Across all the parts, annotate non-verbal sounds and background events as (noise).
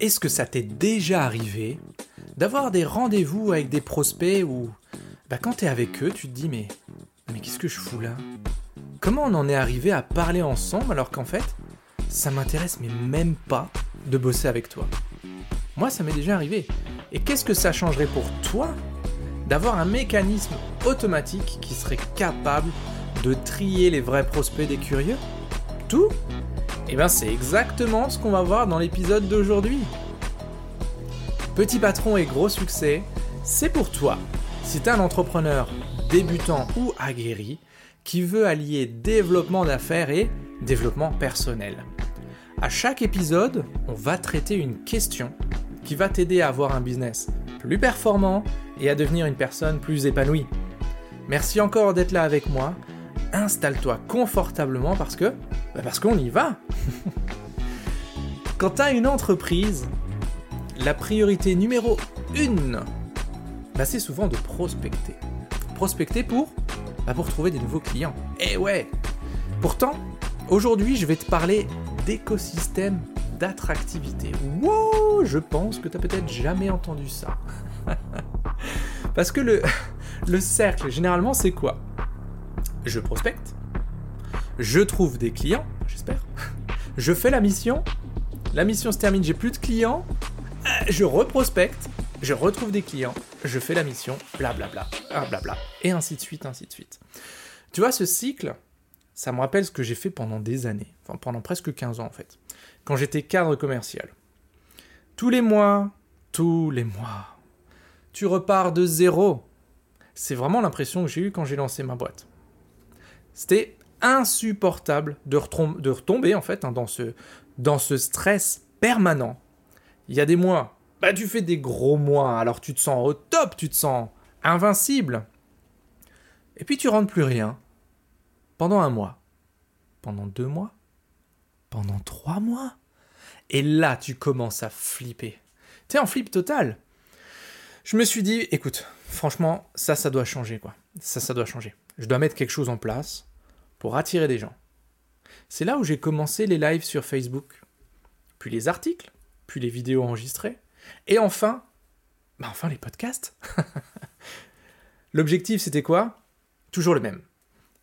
est-ce que ça t'est déjà arrivé d'avoir des rendez-vous avec des prospects où, bah, quand t'es avec eux, tu te dis mais, qu'est-ce que je fous là? Comment on en est arrivé à parler ensemble alors qu'en fait, ça m'intéresse mais même pas de bosser avec toi? Moi, ça m'est déjà arrivé. Et qu'est-ce que ça changerait pour toi d'avoir un mécanisme automatique qui serait capable de trier les vrais prospects des curieux? Tout Eh bien c'est exactement ce qu'on va voir dans l'épisode d'aujourd'hui. Petit patron et gros succès, c'est pour toi. Si tu es un entrepreneur débutant ou aguerri qui veut allier développement d'affaires et développement personnel. À chaque épisode, on va traiter une question qui va t'aider à avoir un business plus performant et à devenir une personne plus épanouie. Merci encore d'être là avec moi. Installe-toi confortablement parce que bah parce qu'on y va. (laughs) Quand tu as une entreprise, la priorité numéro une, bah c'est souvent de prospecter. Prospecter pour bah pour trouver des nouveaux clients. Eh ouais. Pourtant, aujourd'hui, je vais te parler d'écosystème d'attractivité. Wow, je pense que tu n'as peut-être jamais entendu ça. (laughs) Parce que le, (laughs) le cercle, généralement, c'est quoi? Je prospecte, je trouve des clients, j'espère, je fais la mission, la mission se termine, j'ai plus de clients, euh, je reprospecte, je retrouve des clients, je fais la mission, blablabla, blablabla, et ainsi de suite, ainsi de suite. Tu vois, ce cycle, ça me rappelle ce que j'ai fait pendant des années, pendant presque 15 ans en fait, quand j'étais cadre commercial. Tous les mois, tous les mois, tu repars de zéro. C'est vraiment l'impression que j'ai eue quand j'ai lancé ma boîte. C'était insupportable de, retomber en fait hein, dans, ce, stress permanent. Il y a des mois, bah tu fais des gros mois, alors tu te sens au top, tu te sens invincible. Et puis tu rentres plus rien. Pendant un mois. Pendant deux mois. Pendant trois mois. Et là, tu commences à flipper. T'es en flip total je me suis dit, écoute, franchement, ça, ça doit changer, quoi. Ça, ça doit changer. Je dois mettre quelque chose en place pour attirer des gens. C'est là où j'ai commencé les lives sur Facebook, puis les articles, puis les vidéos enregistrées, et enfin, bah enfin les podcasts. (laughs) L'objectif, c'était quoi? Toujours le même.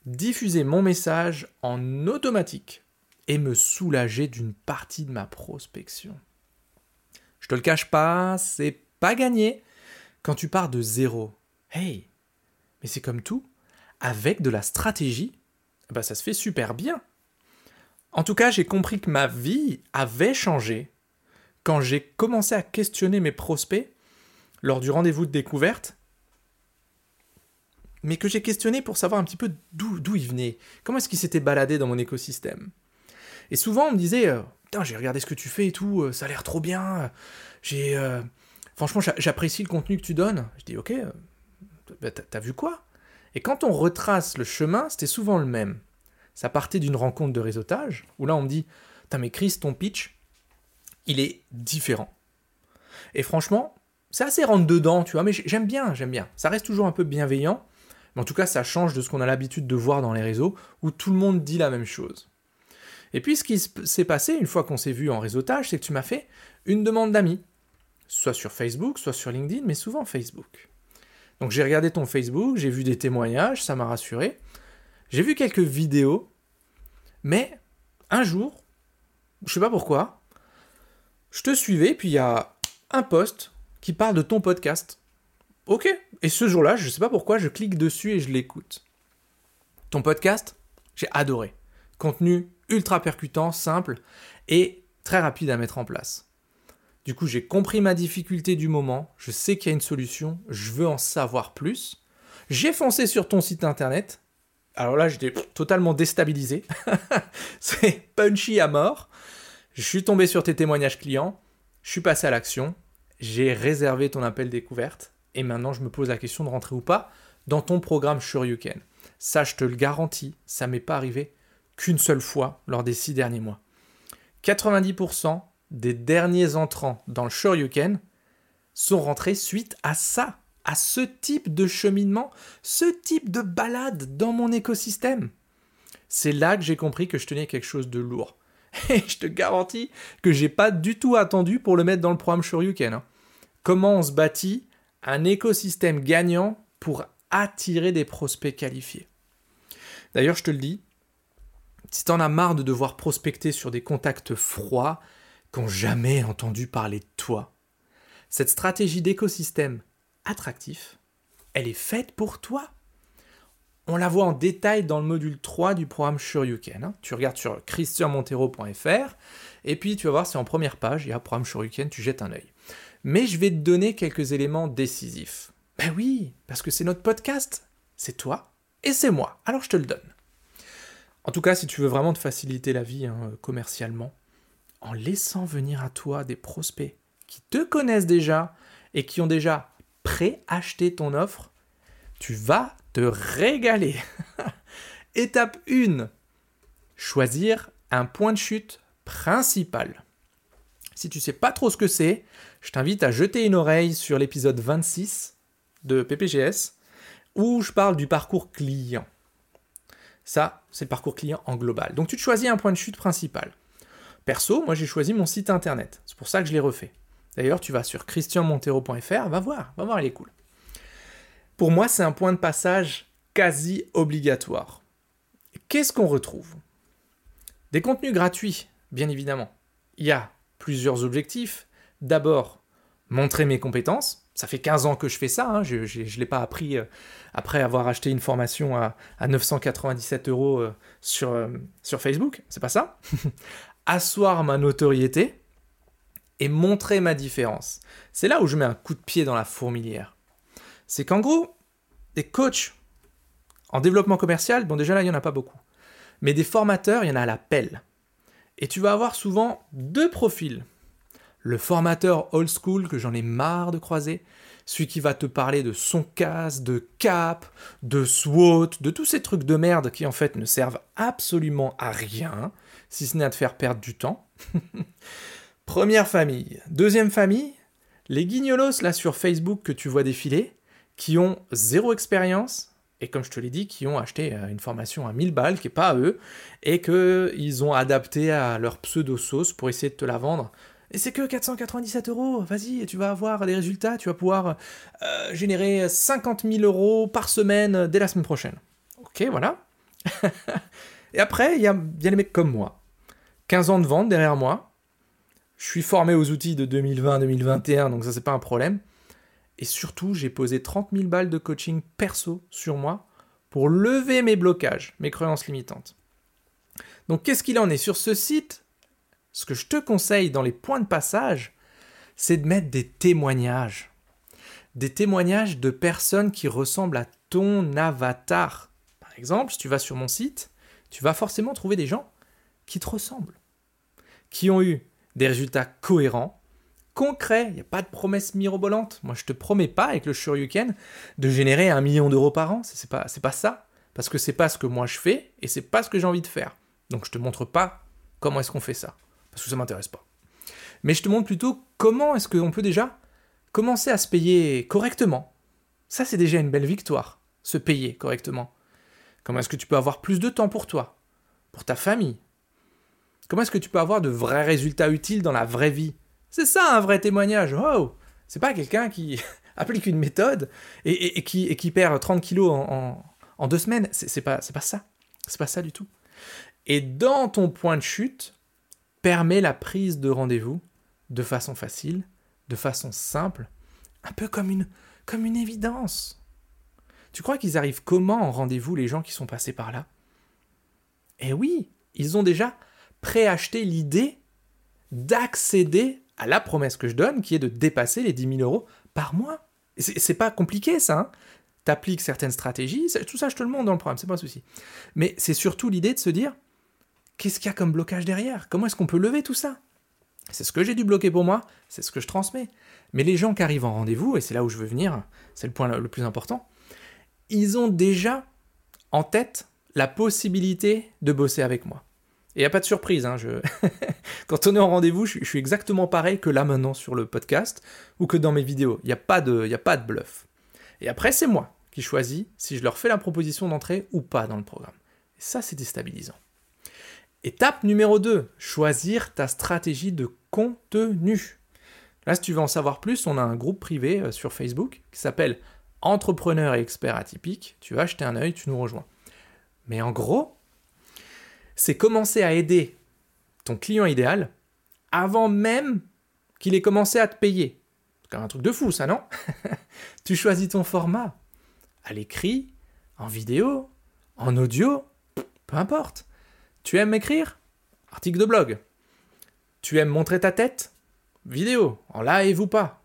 Diffuser mon message en automatique et me soulager d'une partie de ma prospection. Je te le cache pas, c'est pas gagné, quand tu pars de zéro, hey, mais c'est comme tout, avec de la stratégie, bah ça se fait super bien. En tout cas, j'ai compris que ma vie avait changé quand j'ai commencé à questionner mes prospects lors du rendez-vous de découverte, mais que j'ai questionné pour savoir un petit peu d'où ils venaient, comment est-ce qu'ils s'étaient baladés dans mon écosystème? Et souvent, on me disait, euh, putain, j'ai regardé ce que tu fais et tout, euh, ça a l'air trop bien, j'ai... Euh, franchement, j'apprécie le contenu que tu donnes. Je dis, ok, bah, t'as vu quoi? Et quand on retrace le chemin, c'était souvent le même. Ça partait d'une rencontre de réseautage, où là on me dit, t'as mais Chris, ton pitch, il est différent. Et franchement, c'est assez rentre dedans, tu vois, mais j'aime bien, j'aime bien. Ça reste toujours un peu bienveillant, mais en tout cas, ça change de ce qu'on a l'habitude de voir dans les réseaux, où tout le monde dit la même chose. Et puis, ce qui s'est passé une fois qu'on s'est vu en réseautage, c'est que tu m'as fait une demande d'amis soit sur Facebook, soit sur LinkedIn, mais souvent Facebook. Donc j'ai regardé ton Facebook, j'ai vu des témoignages, ça m'a rassuré. J'ai vu quelques vidéos, mais un jour, je sais pas pourquoi, je te suivais, puis il y a un post qui parle de ton podcast. Ok, et ce jour-là, je sais pas pourquoi, je clique dessus et je l'écoute. Ton podcast, j'ai adoré. Contenu ultra percutant, simple et très rapide à mettre en place. Du coup, j'ai compris ma difficulté du moment, je sais qu'il y a une solution, je veux en savoir plus. J'ai foncé sur ton site internet. Alors là, j'étais totalement déstabilisé. (laughs) C'est punchy à mort. Je suis tombé sur tes témoignages clients, je suis passé à l'action, j'ai réservé ton appel découverte, et maintenant je me pose la question de rentrer ou pas dans ton programme Shoryuken. Ça, je te le garantis, ça m'est pas arrivé qu'une seule fois lors des six derniers mois. 90% des derniers entrants dans le Shoryuken sont rentrés suite à ça, à ce type de cheminement, ce type de balade dans mon écosystème. C'est là que j'ai compris que je tenais quelque chose de lourd. (laughs) Et je te garantis que j'ai pas du tout attendu pour le mettre dans le programme Shoryuken. Hein. Comment on se bâtit un écosystème gagnant pour attirer des prospects qualifiés. D'ailleurs, je te le dis, si t'en as marre de devoir prospecter sur des contacts froids jamais entendu parler de toi, cette stratégie d'écosystème attractif, elle est faite pour toi. On la voit en détail dans le module 3 du programme Shoryuken. Hein. Tu regardes sur christianmontero.fr et puis tu vas voir, c'est en première page, il y a programme Shoryuken, tu jettes un œil. Mais je vais te donner quelques éléments décisifs. Ben oui, parce que c'est notre podcast. C'est toi et c'est moi. Alors je te le donne. En tout cas, si tu veux vraiment te faciliter la vie hein, commercialement, en laissant venir à toi des prospects qui te connaissent déjà et qui ont déjà pré-acheté ton offre, tu vas te régaler. (laughs) Étape 1. Choisir un point de chute principal. Si tu sais pas trop ce que c'est, je t'invite à jeter une oreille sur l'épisode 26 de PPGS où je parle du parcours client. Ça, c'est le parcours client en global. Donc tu te choisis un point de chute principal. Perso, moi j'ai choisi mon site internet. C'est pour ça que je l'ai refait. D'ailleurs, tu vas sur christianmontero.fr, va voir, va voir, il est cool. Pour moi, c'est un point de passage quasi obligatoire. Qu'est-ce qu'on retrouve? Des contenus gratuits, bien évidemment. Il y a plusieurs objectifs. D'abord, montrer mes compétences. Ça fait 15 ans que je fais ça, hein. je ne l'ai pas appris euh, après avoir acheté une formation à, 997 euros euh, sur, euh, sur Facebook, c'est pas ça. Asseoir ma notoriété et montrer ma différence. C'est là où je mets un coup de pied dans la fourmilière. C'est qu'en gros, des coachs en développement commercial, bon déjà là il n'y en a pas beaucoup, mais des formateurs, il y en a à la pelle. Et tu vas avoir souvent deux profils. Le formateur old school que j'en ai marre de croiser, celui qui va te parler de son casse, de cap, de SWOT, de tous ces trucs de merde qui en fait ne servent absolument à rien, si ce n'est à te faire perdre du temps. (laughs) Première famille. Deuxième famille, les guignolos là sur Facebook que tu vois défiler, qui ont zéro expérience, et comme je te l'ai dit, qui ont acheté euh, une formation à 1000 balles, qui n'est pas à eux, et qu'ils ont adapté à leur pseudo-sauce pour essayer de te la vendre. Et c'est que 497 euros, vas-y, tu vas avoir des résultats, tu vas pouvoir euh, générer 50 000 euros par semaine dès la semaine prochaine. Ok, voilà. (laughs) et après, il y a les mecs comme moi. 15 ans de vente derrière moi. Je suis formé aux outils de 2020-2021, donc ça, c'est pas un problème. Et surtout, j'ai posé 30 000 balles de coaching perso sur moi pour lever mes blocages, mes croyances limitantes. Donc qu'est-ce qu'il en est Sur ce site, ce que je te conseille dans les points de passage, c'est de mettre des témoignages. Des témoignages de personnes qui ressemblent à ton avatar. Par exemple, si tu vas sur mon site, tu vas forcément trouver des gens qui te ressemblent, qui ont eu des résultats cohérents, concret. Il n'y a pas de promesse mirobolante. Moi, je te promets pas avec le Shoryuken de générer un million d'euros par an. C'est pas, c'est pas ça. Parce que c'est pas ce que moi je fais et c'est pas ce que j'ai envie de faire. Donc je te montre pas comment est-ce qu'on fait ça. Parce que ça m'intéresse pas. Mais je te montre plutôt comment est-ce qu'on peut déjà commencer à se payer correctement. Ça, c'est déjà une belle victoire. Se payer correctement. Comment est-ce que tu peux avoir plus de temps pour toi, pour ta famille Comment est-ce que tu peux avoir de vrais résultats utiles dans la vraie vie? C'est ça un vrai témoignage. Oh C'est pas quelqu'un qui (laughs) applique une méthode et, qui, qui, perd 30 kilos en, deux semaines. C'est pas, pas ça. C'est pas ça du tout. Et dans ton point de chute, permet la prise de rendez-vous de façon facile, de façon simple, un peu comme une, comme une évidence. Tu crois qu'ils arrivent comment en rendez-vous les gens qui sont passés par là? Eh oui, ils ont déjà préacheté l'idée d'accéder à la promesse que je donne, qui est de dépasser les 10 000 euros par mois. C'est pas compliqué ça. Hein T'appliques certaines stratégies, tout ça je te le montre dans le programme, c'est pas un souci. Mais c'est surtout l'idée de se dire, qu'est-ce qu'il y a comme blocage derrière? Comment est-ce qu'on peut lever tout ça? C'est ce que j'ai dû bloquer pour moi, c'est ce que je transmets. Mais les gens qui arrivent en rendez-vous, et c'est là où je veux venir, c'est le point le plus important, ils ont déjà en tête la possibilité de bosser avec moi. Et n'y a pas de surprise. Hein. (laughs) Quand on est en rendez-vous, je, suis exactement pareil que là maintenant sur le podcast ou que dans mes vidéos. Il n'y a, pas de, a pas de bluff. Et après, c'est moi qui choisis si je leur fais la proposition d'entrée ou pas dans le programme. Et ça, c'est déstabilisant. Étape numéro 2, choisir ta stratégie de contenu. Là, si tu veux en savoir plus, on a un groupe privé euh, sur Facebook qui s'appelle Entrepreneur et expert atypique. Tu vas jeter un œil, tu nous rejoins. Mais en gros, c'est commencer à aider ton client idéal avant même qu'il ait commencé à te payer. C'est quand même un truc de fou, ça, non? (laughs) Tu choisis ton format. À l'écrit, en vidéo, en audio, peu importe. Tu aimes écrire? Article de blog. Tu aimes montrer ta tête? Vidéo, en live ou pas.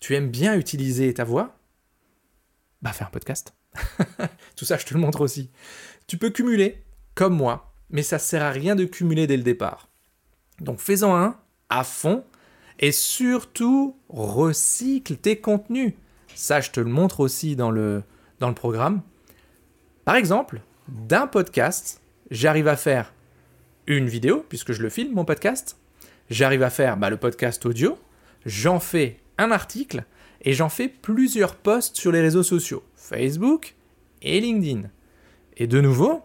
Tu aimes bien utiliser ta voix? Bah fais un podcast. (laughs) Tout ça, je te le montre aussi. Tu peux cumuler, comme moi, mais ça sert à rien de cumuler dès le départ. Donc fais-en un à fond et surtout recycle tes contenus. Ça, je te le montre aussi dans le, dans le programme. Par exemple, d'un podcast, j'arrive à faire une vidéo, puisque je le filme, mon podcast. J'arrive à faire bah, le podcast audio. J'en fais un article et j'en fais plusieurs posts sur les réseaux sociaux, Facebook et LinkedIn. Et de nouveau,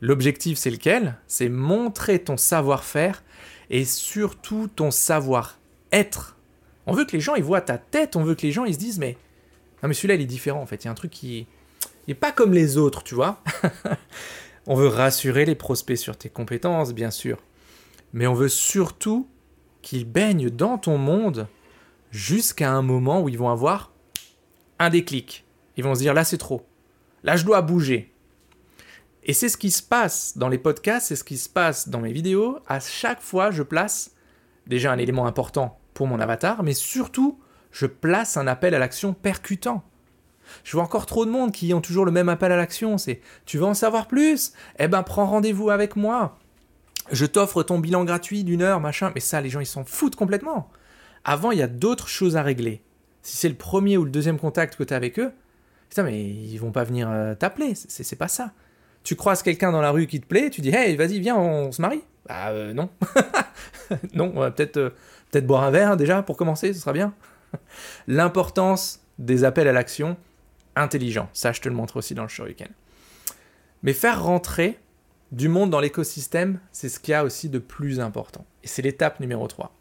l'objectif c'est lequel? C'est montrer ton savoir-faire et surtout ton savoir-être. On veut que les gens ils voient ta tête, on veut que les gens ils se disent mais non mais celui-là il est différent en fait, il y a un truc qui n'est pas comme les autres, tu vois. (laughs) On veut rassurer les prospects sur tes compétences, bien sûr. Mais on veut surtout qu'ils baignent dans ton monde jusqu'à un moment où ils vont avoir un déclic. Ils vont se dire là c'est trop. Là je dois bouger. Et c'est ce qui se passe dans les podcasts, c'est ce qui se passe dans mes vidéos. À chaque fois, je place déjà un élément important pour mon avatar, mais surtout, je place un appel à l'action percutant. Je vois encore trop de monde qui ont toujours le même appel à l'action. C'est tu veux en savoir plus? Eh ben prends rendez-vous avec moi. Je t'offre ton bilan gratuit d'une heure, machin. Mais ça, les gens, ils s'en foutent complètement. Avant, il y a d'autres choses à régler. Si c'est le premier ou le deuxième contact que tu as avec eux, putain, mais ils vont pas venir euh, t'appeler. C'est pas ça. Tu croises quelqu'un dans la rue qui te plaît, tu dis hey, vas-y, viens, on, se marie. Bah euh, non. (laughs) non, on va peut-être euh, peut-être boire un verre déjà pour commencer, ce sera bien. (laughs) L'importance des appels à l'action, intelligent. Ça, je te le montre aussi dans le Shuriken. Mais faire rentrer du monde dans l'écosystème, c'est ce qu'il y a aussi de plus important. Et c'est l'étape numéro 3.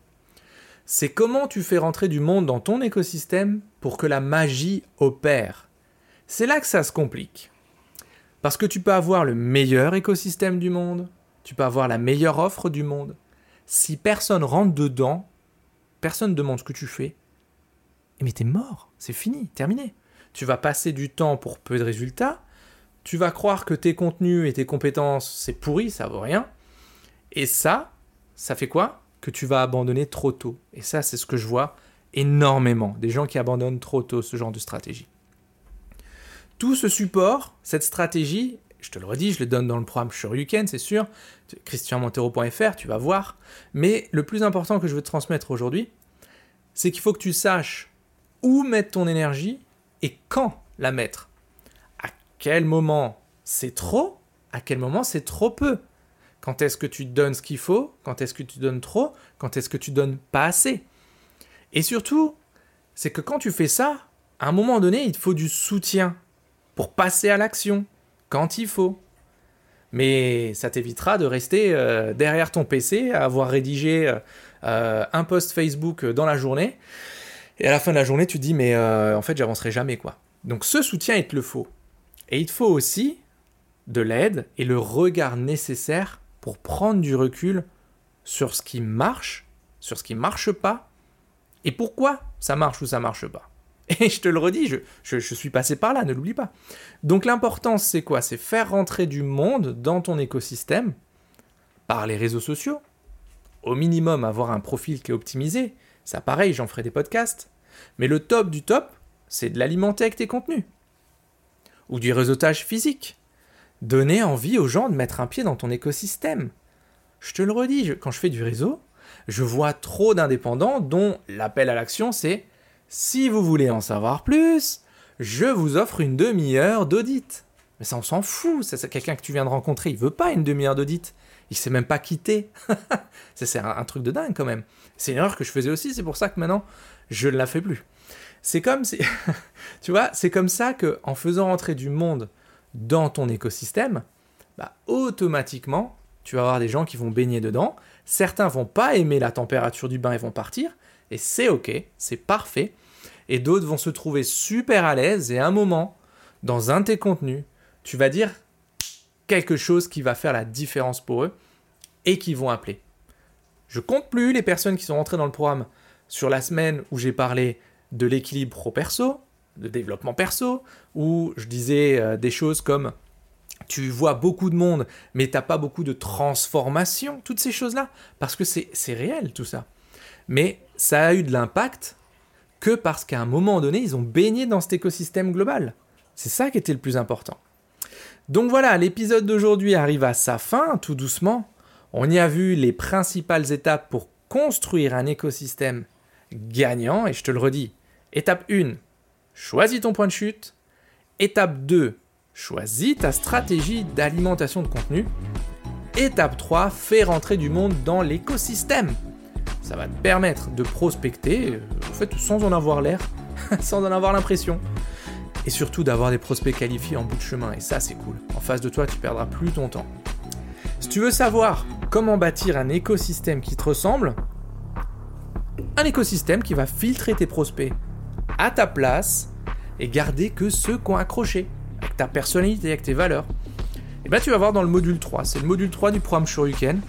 C'est comment tu fais rentrer du monde dans ton écosystème pour que la magie opère. C'est là que ça se complique. Parce que tu peux avoir le meilleur écosystème du monde, tu peux avoir la meilleure offre du monde. Si personne rentre dedans, personne ne demande ce que tu fais, mais t'es mort, c'est fini, terminé tu vas passer du temps pour peu de résultats, tu vas croire que tes contenus et tes compétences, c'est pourri, ça vaut rien. Et ça, ça fait quoi? Que tu vas abandonner trop tôt. Et ça, c'est ce que je vois énormément, des gens qui abandonnent trop tôt ce genre de stratégie. Tout ce support, cette stratégie, je te le redis, je le donne dans le programme Shoryuken, c'est sûr, christianmontero.fr, tu vas voir. Mais le plus important que je veux te transmettre aujourd'hui, c'est qu'il faut que tu saches où mettre ton énergie et quand la mettre. À quel moment c'est trop, à quel moment c'est trop peu. Quand est-ce que tu donnes ce qu'il faut, quand est-ce que tu donnes trop, quand est-ce que tu donnes pas assez. Et surtout, c'est que quand tu fais ça, à un moment donné, il te faut du soutien pour passer à l'action quand il faut. Mais ça t'évitera de rester euh, derrière ton PC à avoir rédigé euh, euh, un post Facebook dans la journée et à la fin de la journée, tu te dis, mais en fait, j'avancerai jamais, quoi. Donc ce soutien, il te le faut. Et il te faut aussi de l'aide et le regard nécessaire pour prendre du recul sur ce qui marche, sur ce qui marche pas, et pourquoi ça marche ou ça marche pas. (laughs) Et je te le redis, je, suis passé par là, ne l'oublie pas. Donc l'importance, c'est quoi? C'est faire rentrer du monde dans ton écosystème par les réseaux sociaux. Au minimum, avoir un profil qui est optimisé, ça, pareil, j'en ferai des podcasts. Mais le top du top, c'est de l'alimenter avec tes contenus. Ou du réseautage physique. Donner envie aux gens de mettre un pied dans ton écosystème. Je te le redis, quand je fais du réseau, je vois trop d'indépendants dont l'appel à l'action c'est si vous voulez en savoir plus, je vous offre une demi-heure d'audit. Mais ça, on s'en fout. C'est quelqu'un que tu viens de rencontrer. Il veut pas une demi-heure d'audit. Il sait même pas quitter. (laughs) c'est un, truc de dingue quand même. C'est une erreur que je faisais aussi. C'est pour ça que maintenant, je ne la fais plus. C'est comme si, (laughs) tu vois, c'est comme ça que en faisant rentrer du monde dans ton écosystème, bah, automatiquement, tu vas avoir des gens qui vont baigner dedans. Certains vont pas aimer la température du bain et vont partir. Et c'est ok, c'est parfait. Et d'autres vont se trouver super à l'aise et à un moment, dans un de tes contenus, tu vas dire quelque chose qui va faire la différence pour eux et qui vont appeler. Je compte plus les personnes qui sont rentrées dans le programme sur la semaine où j'ai parlé de l'équilibre pro-perso, de développement perso, où je disais euh, des choses comme tu vois beaucoup de monde, mais t'as pas beaucoup de transformation, toutes ces choses-là, parce que c'est réel tout ça. Mais ça a eu de l'impact que parce qu'à un moment donné, ils ont baigné dans cet écosystème global. C'est ça qui était le plus important. Donc voilà, l'épisode d'aujourd'hui arrive à sa fin, tout doucement. On y a vu les principales étapes pour construire un écosystème gagnant, et je te le redis, étape 1, choisis ton point de chute. Étape 2, choisis ta stratégie d'alimentation de contenu. Étape 3, fais rentrer du monde dans l'écosystème. Ça va te permettre de prospecter, euh, en fait, sans en avoir l'air, (laughs) sans en avoir l'impression. Et surtout d'avoir des prospects qualifiés en bout de chemin. Et ça, c'est cool. En face de toi, tu perdras plus ton temps. Si tu veux savoir comment bâtir un écosystème qui te ressemble, un écosystème qui va filtrer tes prospects à ta place et garder que ceux qui ont accroché avec ta personnalité, avec tes valeurs. Et bien tu vas voir dans le module 3, c'est le module 3 du programme Shoryuken.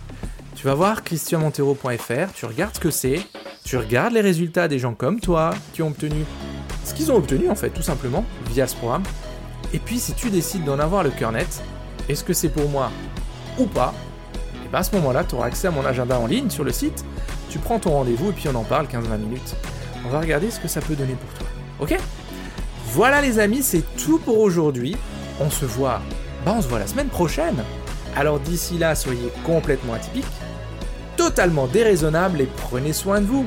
Tu vas voir christianmontero.fr, tu regardes ce que c'est, tu regardes les résultats des gens comme toi qui ont obtenu ce qu'ils ont obtenu en fait tout simplement via ce programme. Et puis si tu décides d'en avoir le cœur net, est-ce que c'est pour moi ou pas Et bien à ce moment-là, tu auras accès à mon agenda en ligne sur le site, tu prends ton rendez-vous et puis on en parle 15-20 minutes. On va regarder ce que ça peut donner pour toi. Ok? Voilà les amis, c'est tout pour aujourd'hui. On se voit, bah on se voit la semaine prochaine. Alors d'ici là, soyez complètement atypiques, totalement déraisonnables et prenez soin de vous.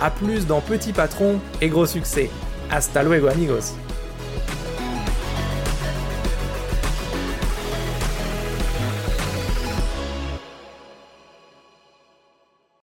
A plus dans Petit Patron et Gros Succès. Hasta luego amigos